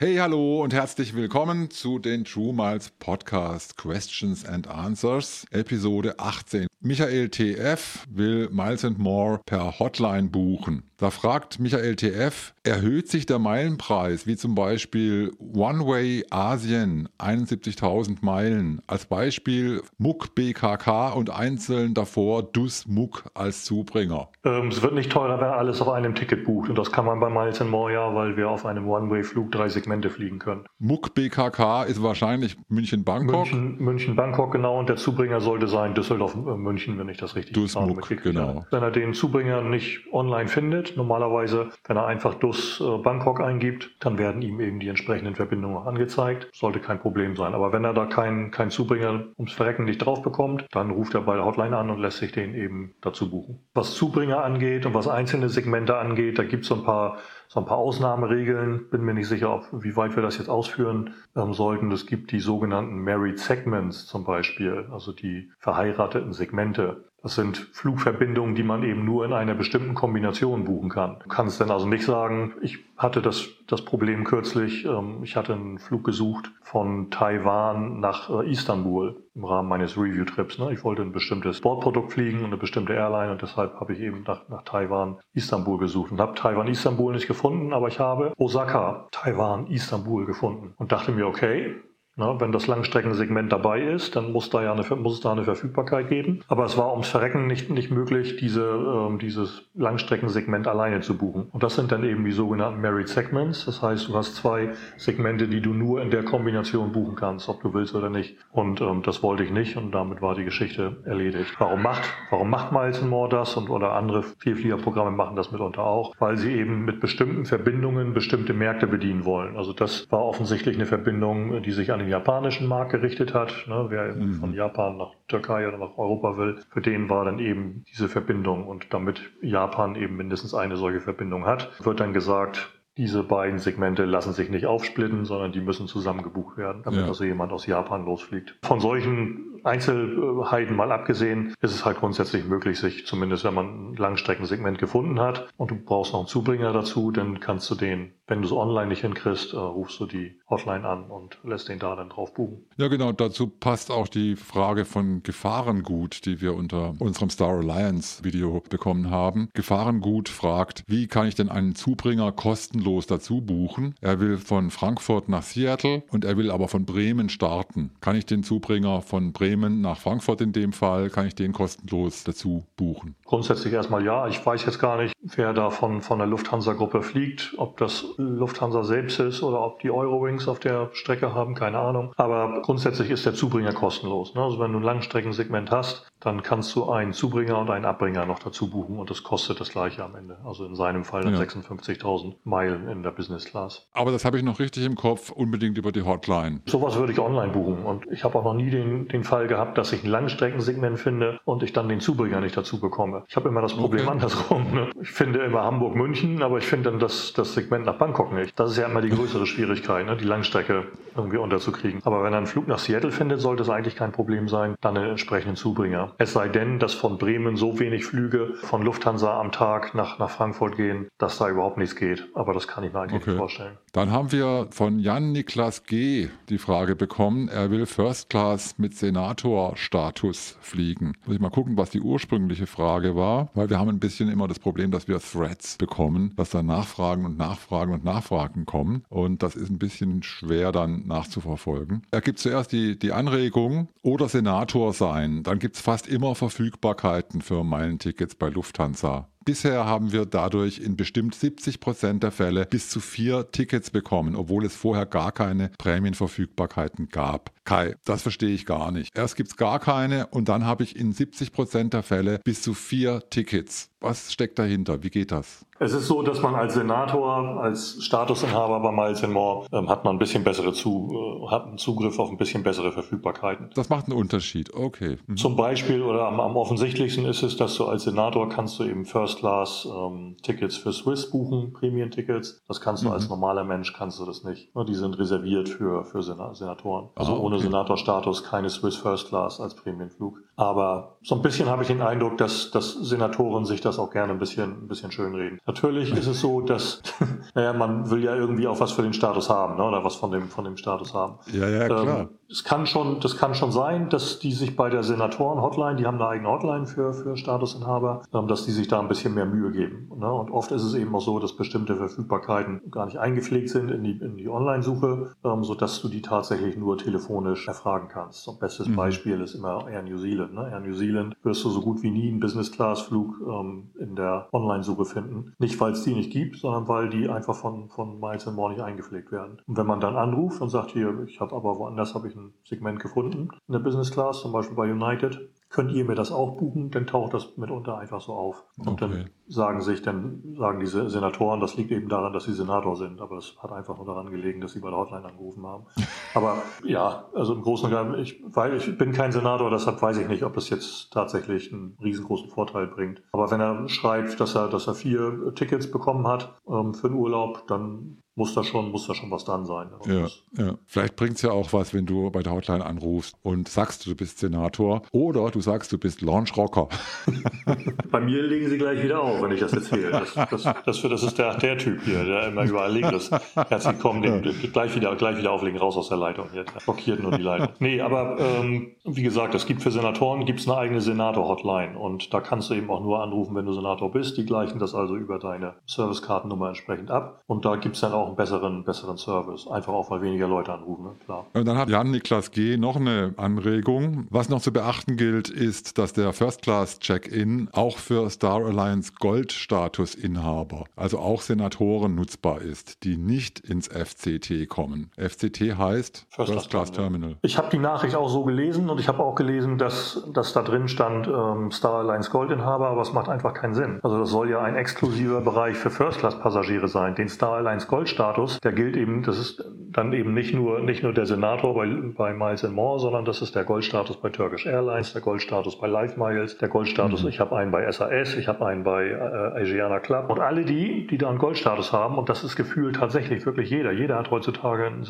Hey, hallo und herzlich willkommen zu den True Miles Podcast Questions and Answers, Episode 18. Michael TF will Miles and More per Hotline buchen. Da fragt Michael TF, erhöht sich der Meilenpreis, wie zum Beispiel One Way Asien, 71.000 Meilen, als Beispiel Muck BKK und einzeln davor Dus Muck als Zubringer? Ähm, es wird nicht teurer, wenn alles auf einem Ticket bucht. Und das kann man bei Miles and More ja, weil wir auf einem One Way Flug drei Segmente fliegen können. Muck BKK ist wahrscheinlich München-Bangkok. München-Bangkok, genau. Und der Zubringer sollte sein Düsseldorf-München, wenn ich das richtig Dus Muck, genau. Wenn er den Zubringer nicht online findet, Normalerweise, wenn er einfach DUS äh, Bangkok eingibt, dann werden ihm eben die entsprechenden Verbindungen angezeigt. Sollte kein Problem sein. Aber wenn er da keinen kein Zubringer ums Verrecken nicht drauf bekommt, dann ruft er bei der Hotline an und lässt sich den eben dazu buchen. Was Zubringer angeht und was einzelne Segmente angeht, da gibt es so ein paar so ein paar Ausnahmeregeln. Bin mir nicht sicher, wie weit wir das jetzt ausführen ähm, sollten. Es gibt die sogenannten Married Segments zum Beispiel, also die verheirateten Segmente. Das sind Flugverbindungen, die man eben nur in einer bestimmten Kombination buchen kann. Du kannst dann also nicht sagen, ich hatte das, das Problem kürzlich, ähm, ich hatte einen Flug gesucht von Taiwan nach äh, Istanbul im Rahmen meines Review-Trips. Ne? Ich wollte ein bestimmtes Bordprodukt fliegen und eine bestimmte Airline und deshalb habe ich eben nach, nach Taiwan, Istanbul gesucht und habe Taiwan, Istanbul nicht gefunden, aber ich habe Osaka, Taiwan, Istanbul gefunden und dachte mir, okay, na, wenn das Langstreckensegment dabei ist, dann muss, da ja eine, muss es da eine Verfügbarkeit geben. Aber es war ums Verrecken nicht, nicht möglich, diese, ähm, dieses Langstreckensegment alleine zu buchen. Und das sind dann eben die sogenannten Married Segments. Das heißt, du hast zwei Segmente, die du nur in der Kombination buchen kannst, ob du willst oder nicht. Und ähm, das wollte ich nicht und damit war die Geschichte erledigt. Warum macht, warum macht Miles More das und oder andere Vielfliegerprogramme machen das mitunter auch? Weil sie eben mit bestimmten Verbindungen bestimmte Märkte bedienen wollen. Also das war offensichtlich eine Verbindung, die sich an den den japanischen Markt gerichtet hat. Ne, wer mhm. von Japan nach Türkei oder nach Europa will, für den war dann eben diese Verbindung. Und damit Japan eben mindestens eine solche Verbindung hat, wird dann gesagt, diese beiden Segmente lassen sich nicht aufsplitten, sondern die müssen zusammen gebucht werden, damit ja. also jemand aus Japan losfliegt. Von solchen Einzelheiten mal abgesehen, ist es halt grundsätzlich möglich, sich zumindest, wenn man ein Langstreckensegment gefunden hat und du brauchst noch einen Zubringer dazu, dann kannst du den, wenn du es online nicht hinkriegst, äh, rufst du die Hotline an und lässt den da dann drauf buchen. Ja, genau. Dazu passt auch die Frage von Gefahrengut, die wir unter unserem Star Alliance Video bekommen haben. Gefahrengut fragt, wie kann ich denn einen Zubringer kostenlos dazu buchen? Er will von Frankfurt nach Seattle und er will aber von Bremen starten. Kann ich den Zubringer von Bremen nach Frankfurt in dem Fall, kann ich den kostenlos dazu buchen? Grundsätzlich erstmal ja. Ich weiß jetzt gar nicht, wer da von, von der Lufthansa-Gruppe fliegt, ob das Lufthansa selbst ist oder ob die Eurowings Wings auf der Strecke haben, keine Ahnung. Aber grundsätzlich ist der Zubringer kostenlos. Ne? Also wenn du ein Langstreckensegment hast, dann kannst du einen Zubringer und einen Abbringer noch dazu buchen und das kostet das gleiche am Ende. Also in seinem Fall dann ja. 56.000 Meilen in der Business Class. Aber das habe ich noch richtig im Kopf, unbedingt über die Hotline. Sowas würde ich online buchen und ich habe auch noch nie den, den Fall gehabt, dass ich ein Langstreckensegment finde und ich dann den Zubringer nicht dazu bekomme. Ich habe immer das Problem okay. andersrum. Ne? Ich finde immer Hamburg-München, aber ich finde dann das, das Segment nach Bangkok nicht. Das ist ja immer die größere Schwierigkeit, ne? die Langstrecke irgendwie unterzukriegen. Aber wenn er einen Flug nach Seattle findet, sollte es eigentlich kein Problem sein, dann einen entsprechenden Zubringer. Es sei denn, dass von Bremen so wenig Flüge von Lufthansa am Tag nach, nach Frankfurt gehen, dass da überhaupt nichts geht. Aber das kann ich mir eigentlich okay. nicht vorstellen. Dann haben wir von Jan Niklas G. die Frage bekommen, er will First Class mit Senator-Status fliegen. Muss ich mal gucken, was die ursprüngliche Frage war, weil wir haben ein bisschen immer das Problem, dass wir Threads bekommen, dass da Nachfragen und Nachfragen und Nachfragen kommen. Und das ist ein bisschen schwer dann nachzuverfolgen. Er gibt zuerst die, die Anregung oder Senator sein. Dann gibt es fast immer Verfügbarkeiten für Meilentickets bei Lufthansa. Bisher haben wir dadurch in bestimmt 70 Prozent der Fälle bis zu vier Tickets bekommen, obwohl es vorher gar keine Prämienverfügbarkeiten gab. Kai, das verstehe ich gar nicht. Erst gibt es gar keine und dann habe ich in 70 Prozent der Fälle bis zu vier Tickets. Was steckt dahinter? Wie geht das? Es ist so, dass man als Senator, als Statusinhaber bei Miles More ähm, hat man ein bisschen bessere zu, äh, hat einen Zugriff auf ein bisschen bessere Verfügbarkeiten. Das macht einen Unterschied, okay. Mhm. Zum Beispiel oder am, am, offensichtlichsten ist es, dass du als Senator kannst du eben First Class ähm, Tickets für Swiss buchen, Premium-Tickets. Das kannst du mhm. als normaler Mensch kannst du das nicht. Die sind reserviert für, für Senatoren. Also ah, ohne okay. Senatorstatus keine Swiss First Class als Premiumflug. Aber so ein bisschen habe ich den Eindruck, dass, dass Senatoren sich das auch gerne ein bisschen, ein bisschen schönreden. Natürlich ist es so, dass, naja, man will ja irgendwie auch was für den Status haben, ne? oder was von dem, von dem Status haben. Ja, ja, klar. Ähm, es kann schon, das kann schon sein, dass die sich bei der Senatoren-Hotline, die haben eine eigene Hotline für, für Statusinhaber, ähm, dass die sich da ein bisschen mehr Mühe geben. Ne? Und oft ist es eben auch so, dass bestimmte Verfügbarkeiten gar nicht eingepflegt sind in die, in die Online-Suche, ähm, sodass du die tatsächlich nur telefonisch erfragen kannst. So, bestes mhm. Beispiel ist immer Air New Zealand. Ne? Air New Zealand wirst du so gut wie nie einen Business-Class-Flug ähm, in der Online-Suche finden. Nicht, weil es die nicht gibt, sondern weil die einfach von, von Miles More nicht eingepflegt werden. Und wenn man dann anruft und sagt, hier, ich habe aber woanders habe ich ein Segment gefunden in der Business Class, zum Beispiel bei United, könnt ihr mir das auch buchen, dann taucht das mitunter einfach so auf. Und okay. dann sagen sich, dann sagen diese Senatoren, das liegt eben daran, dass sie Senator sind, aber es hat einfach nur daran gelegen, dass sie bei der Hotline angerufen haben. aber ja, also im Großen und Ganzen, ich, weil ich bin kein Senator, deshalb weiß ich nicht, ob das jetzt tatsächlich einen riesengroßen Vorteil bringt. Aber wenn er schreibt, dass er, dass er vier Tickets bekommen hat ähm, für den Urlaub, dann muss da schon, muss da schon was dran sein. Ja, ja. Vielleicht bringt es ja auch was, wenn du bei der Hotline anrufst und sagst, du bist Senator oder du sagst, du bist Launchrocker. bei mir legen sie gleich wieder auf, wenn ich das erzähle. Das, das, das, das ist der, der Typ hier, der immer überall liegt. Das, herzlich willkommen, den, den, gleich, wieder, gleich wieder auflegen, raus aus der Leitung. Jetzt blockiert nur die Leitung. Nee, aber ähm, wie gesagt, es gibt für Senatoren gibt's eine eigene Senator-Hotline und da kannst du eben auch nur anrufen, wenn du Senator bist. Die gleichen das also über deine Servicekartennummer entsprechend ab. Und da gibt's dann auch einen besseren, besseren Service. Einfach auch, weil weniger Leute anrufen, ne? klar. Und dann hat Jan-Niklas G. noch eine Anregung. Was noch zu beachten gilt, ist, dass der First-Class-Check-In auch für Star Alliance Gold-Status-Inhaber, also auch Senatoren nutzbar ist, die nicht ins FCT kommen. FCT heißt First-Class-Terminal. First ich habe die Nachricht auch so gelesen und ich habe auch gelesen, dass, dass da drin stand ähm, Star Alliance Gold-Inhaber, aber es macht einfach keinen Sinn. Also das soll ja ein exklusiver Bereich für First-Class-Passagiere sein, den Star Alliance Gold Status, der gilt eben, das ist dann eben nicht nur, nicht nur der Senator bei, bei Miles More, sondern das ist der Goldstatus bei Turkish Airlines, der Goldstatus bei Life Miles, der Goldstatus, mhm. ich habe einen bei SAS, ich habe einen bei äh, Asiana Club und alle die, die da einen Goldstatus haben, und das ist gefühlt tatsächlich wirklich jeder, jeder hat heutzutage einen,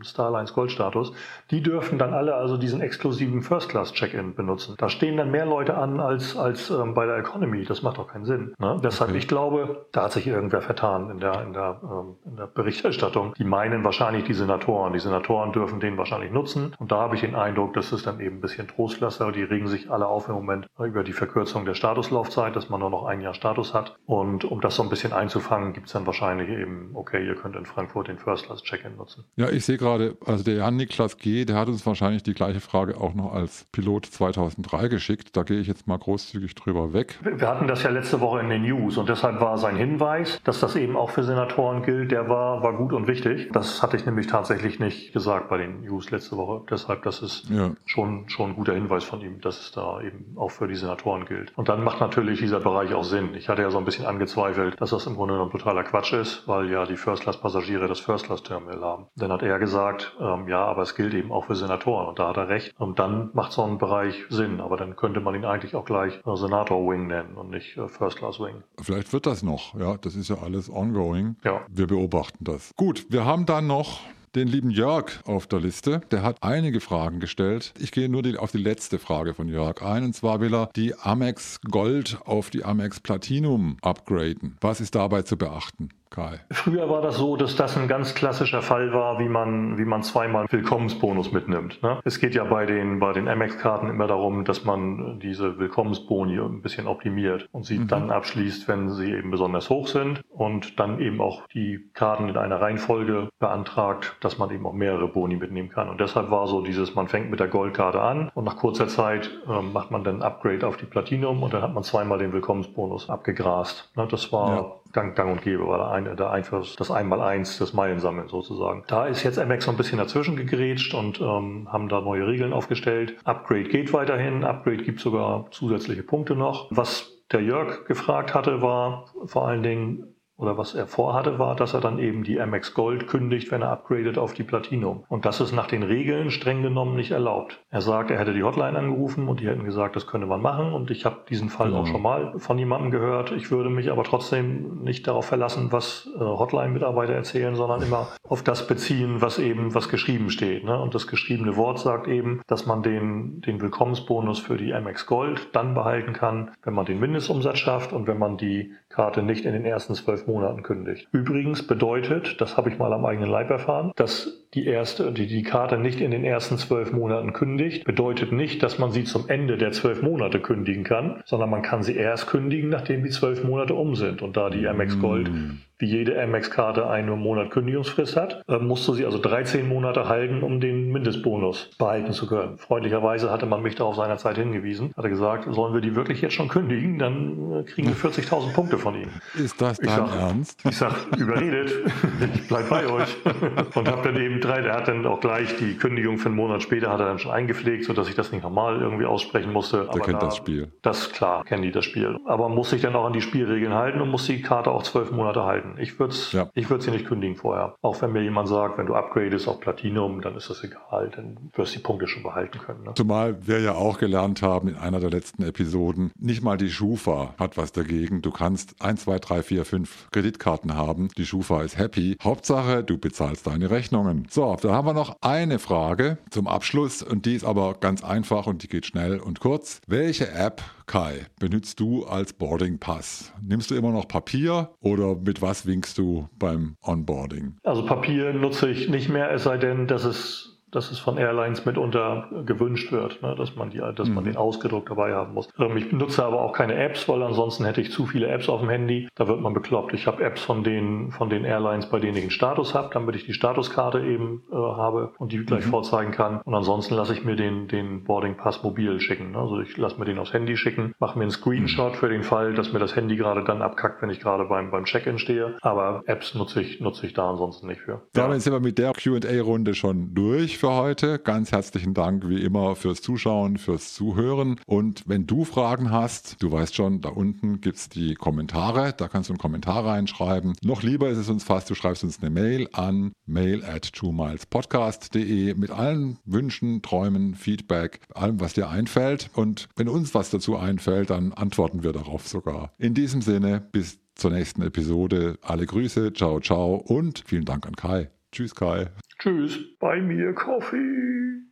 Starlines Goldstatus, die dürfen dann alle also diesen exklusiven First-Class-Check-In benutzen. Da stehen dann mehr Leute an als, als ähm, bei der Economy, das macht doch keinen Sinn. Ne? Deshalb, okay. ich glaube, da hat sich irgendwer vertan in der, in der, ähm, in der Berichterstattung. Die meinen wahrscheinlich die Senatoren. Die Senatoren dürfen den wahrscheinlich nutzen. Und da habe ich den Eindruck, dass es dann eben ein bisschen Trostlaster. Die regen sich alle auf im Moment über die Verkürzung der Statuslaufzeit, dass man nur noch ein Jahr Status hat. Und um das so ein bisschen einzufangen, gibt es dann wahrscheinlich eben, okay, ihr könnt in Frankfurt den First Class Check-in nutzen. Ja, ich sehe gerade, also der Jan Niklas G., der hat uns wahrscheinlich die gleiche Frage auch noch als Pilot 2003 geschickt. Da gehe ich jetzt mal großzügig drüber weg. Wir hatten das ja letzte Woche in den News und deshalb war sein Hinweis, dass das eben auch für Senatoren gilt, der war war, gut und wichtig. Das hatte ich nämlich tatsächlich nicht gesagt bei den News letzte Woche. Deshalb, das ist ja. schon, schon ein guter Hinweis von ihm, dass es da eben auch für die Senatoren gilt. Und dann macht natürlich dieser Bereich auch Sinn. Ich hatte ja so ein bisschen angezweifelt, dass das im Grunde genommen totaler Quatsch ist, weil ja die First-Class-Passagiere das First-Class-Terminal haben. Dann hat er gesagt, ähm, ja, aber es gilt eben auch für Senatoren. Und da hat er recht. Und dann macht so ein Bereich Sinn. Aber dann könnte man ihn eigentlich auch gleich äh, Senator-Wing nennen und nicht äh, First-Class-Wing. Vielleicht wird das noch. Ja, das ist ja alles ongoing. Ja. Wir beobachten das. Gut, wir haben dann noch den lieben Jörg auf der Liste. Der hat einige Fragen gestellt. Ich gehe nur die, auf die letzte Frage von Jörg ein. Und zwar will er die Amex Gold auf die Amex Platinum upgraden. Was ist dabei zu beachten? Kai? Früher war das so, dass das ein ganz klassischer Fall war, wie man, wie man zweimal Willkommensbonus mitnimmt. Ne? Es geht ja bei den, bei den Amex-Karten immer darum, dass man diese Willkommensboni ein bisschen optimiert und sie mhm. dann abschließt, wenn sie eben besonders hoch sind und dann eben auch die Karten in einer Reihenfolge beantragt, dass man eben auch mehrere Boni mitnehmen kann. Und deshalb war so dieses, man fängt mit der Goldkarte an und nach kurzer Zeit äh, macht man dann Upgrade auf die Platinum und dann hat man zweimal den Willkommensbonus abgegrast. Ne? Das war ja gang, gang und gäbe, war da ein, der Einfluss, das Einmaleins des Meilensammeln sozusagen. Da ist jetzt MX so ein bisschen dazwischen gegrätscht und ähm, haben da neue Regeln aufgestellt. Upgrade geht weiterhin, Upgrade gibt sogar zusätzliche Punkte noch. Was der Jörg gefragt hatte, war vor allen Dingen, oder was er vorhatte, war, dass er dann eben die MX Gold kündigt, wenn er upgradet auf die Platinum. Und das ist nach den Regeln streng genommen nicht erlaubt. Er sagt, er hätte die Hotline angerufen und die hätten gesagt, das könnte man machen. Und ich habe diesen Fall mhm. auch schon mal von jemandem gehört. Ich würde mich aber trotzdem nicht darauf verlassen, was äh, Hotline-Mitarbeiter erzählen, sondern immer auf das beziehen, was eben, was geschrieben steht. Ne? Und das geschriebene Wort sagt eben, dass man den, den Willkommensbonus für die MX Gold dann behalten kann, wenn man den Mindestumsatz schafft und wenn man die Karte nicht in den ersten zwölf Monaten kündigt. Übrigens bedeutet, das habe ich mal am eigenen Leib erfahren, dass die erste, die die Karte nicht in den ersten zwölf Monaten kündigt, bedeutet nicht, dass man sie zum Ende der zwölf Monate kündigen kann, sondern man kann sie erst kündigen, nachdem die zwölf Monate um sind. Und da die MX Gold mm wie jede Amex-Karte einen Monat Kündigungsfrist hat, äh, musst du sie also 13 Monate halten, um den Mindestbonus behalten zu können. Freundlicherweise hatte man mich darauf seinerzeit hingewiesen, hatte gesagt, sollen wir die wirklich jetzt schon kündigen, dann äh, kriegen wir 40.000 Punkte von ihnen. Ist das dein sag, Ernst? Ich sag, überredet, ich bleib bei euch. Und hab dann eben drei, der hat dann auch gleich die Kündigung für einen Monat später hat er dann schon eingepflegt, sodass ich das nicht nochmal irgendwie aussprechen musste. Der kennt da, das Spiel. Das, klar, kennen die das Spiel. Aber muss sich dann auch an die Spielregeln halten und muss die Karte auch zwölf Monate halten. Ich würde es ja. ich sie nicht kündigen vorher. Auch wenn mir jemand sagt, wenn du upgradest auf Platinum, dann ist das egal, dann wirst du die Punkte schon behalten können. Ne? Zumal wir ja auch gelernt haben in einer der letzten Episoden, nicht mal die Schufa hat was dagegen. Du kannst 1, 2, 3, 4, 5 Kreditkarten haben. Die Schufa ist happy. Hauptsache, du bezahlst deine Rechnungen. So, da haben wir noch eine Frage zum Abschluss und die ist aber ganz einfach und die geht schnell und kurz. Welche App Kai, benutzt du als Boarding Pass? Nimmst du immer noch Papier oder mit was winkst du beim Onboarding? Also Papier nutze ich nicht mehr, es sei denn, dass es dass es von Airlines mitunter gewünscht wird, ne, dass man die, dass mhm. man den ausgedruckt dabei haben muss. Ähm, ich benutze aber auch keine Apps, weil ansonsten hätte ich zu viele Apps auf dem Handy. Da wird man bekloppt. Ich habe Apps von den, von den Airlines, bei denen ich einen Status habe, damit ich die Statuskarte eben äh, habe und die gleich mhm. vorzeigen kann. Und ansonsten lasse ich mir den, den Boarding Pass mobil schicken. Ne? Also ich lasse mir den aufs Handy schicken, mache mir einen Screenshot mhm. für den Fall, dass mir das Handy gerade dann abkackt, wenn ich gerade beim, beim Check-in stehe. Aber Apps nutze ich, nutze ich da ansonsten nicht für. Damit ja. sind wir mit der Q&A-Runde schon durch für heute. Ganz herzlichen Dank wie immer fürs Zuschauen, fürs Zuhören. Und wenn du Fragen hast, du weißt schon, da unten gibt es die Kommentare. Da kannst du einen Kommentar reinschreiben. Noch lieber ist es uns fast, du schreibst uns eine Mail an mail at twomilspodcast.de mit allen Wünschen, Träumen, Feedback, allem, was dir einfällt. Und wenn uns was dazu einfällt, dann antworten wir darauf sogar. In diesem Sinne, bis zur nächsten Episode. Alle Grüße, ciao, ciao und vielen Dank an Kai. Tschüss, Kai. Tschüss. Bei mir Kaffee.